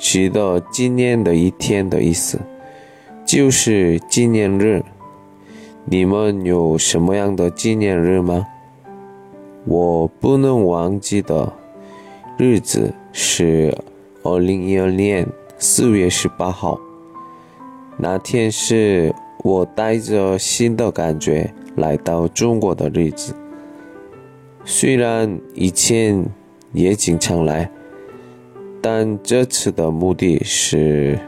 值得纪念的一天的意思，就是纪念日。你们有什么样的纪念日吗？我不能忘记的日子是二零一二年四月十八号，那天是我带着新的感觉来到中国的日子。虽然以前也经常来，但这次的目的是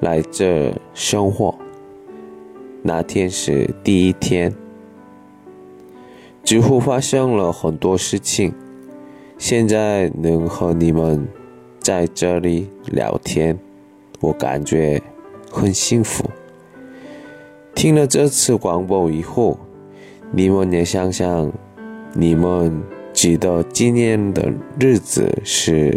来这生活。那天是第一天。几乎发生了很多事情，现在能和你们在这里聊天，我感觉很幸福。听了这次广播以后，你们也想想，你们值得纪念的日子是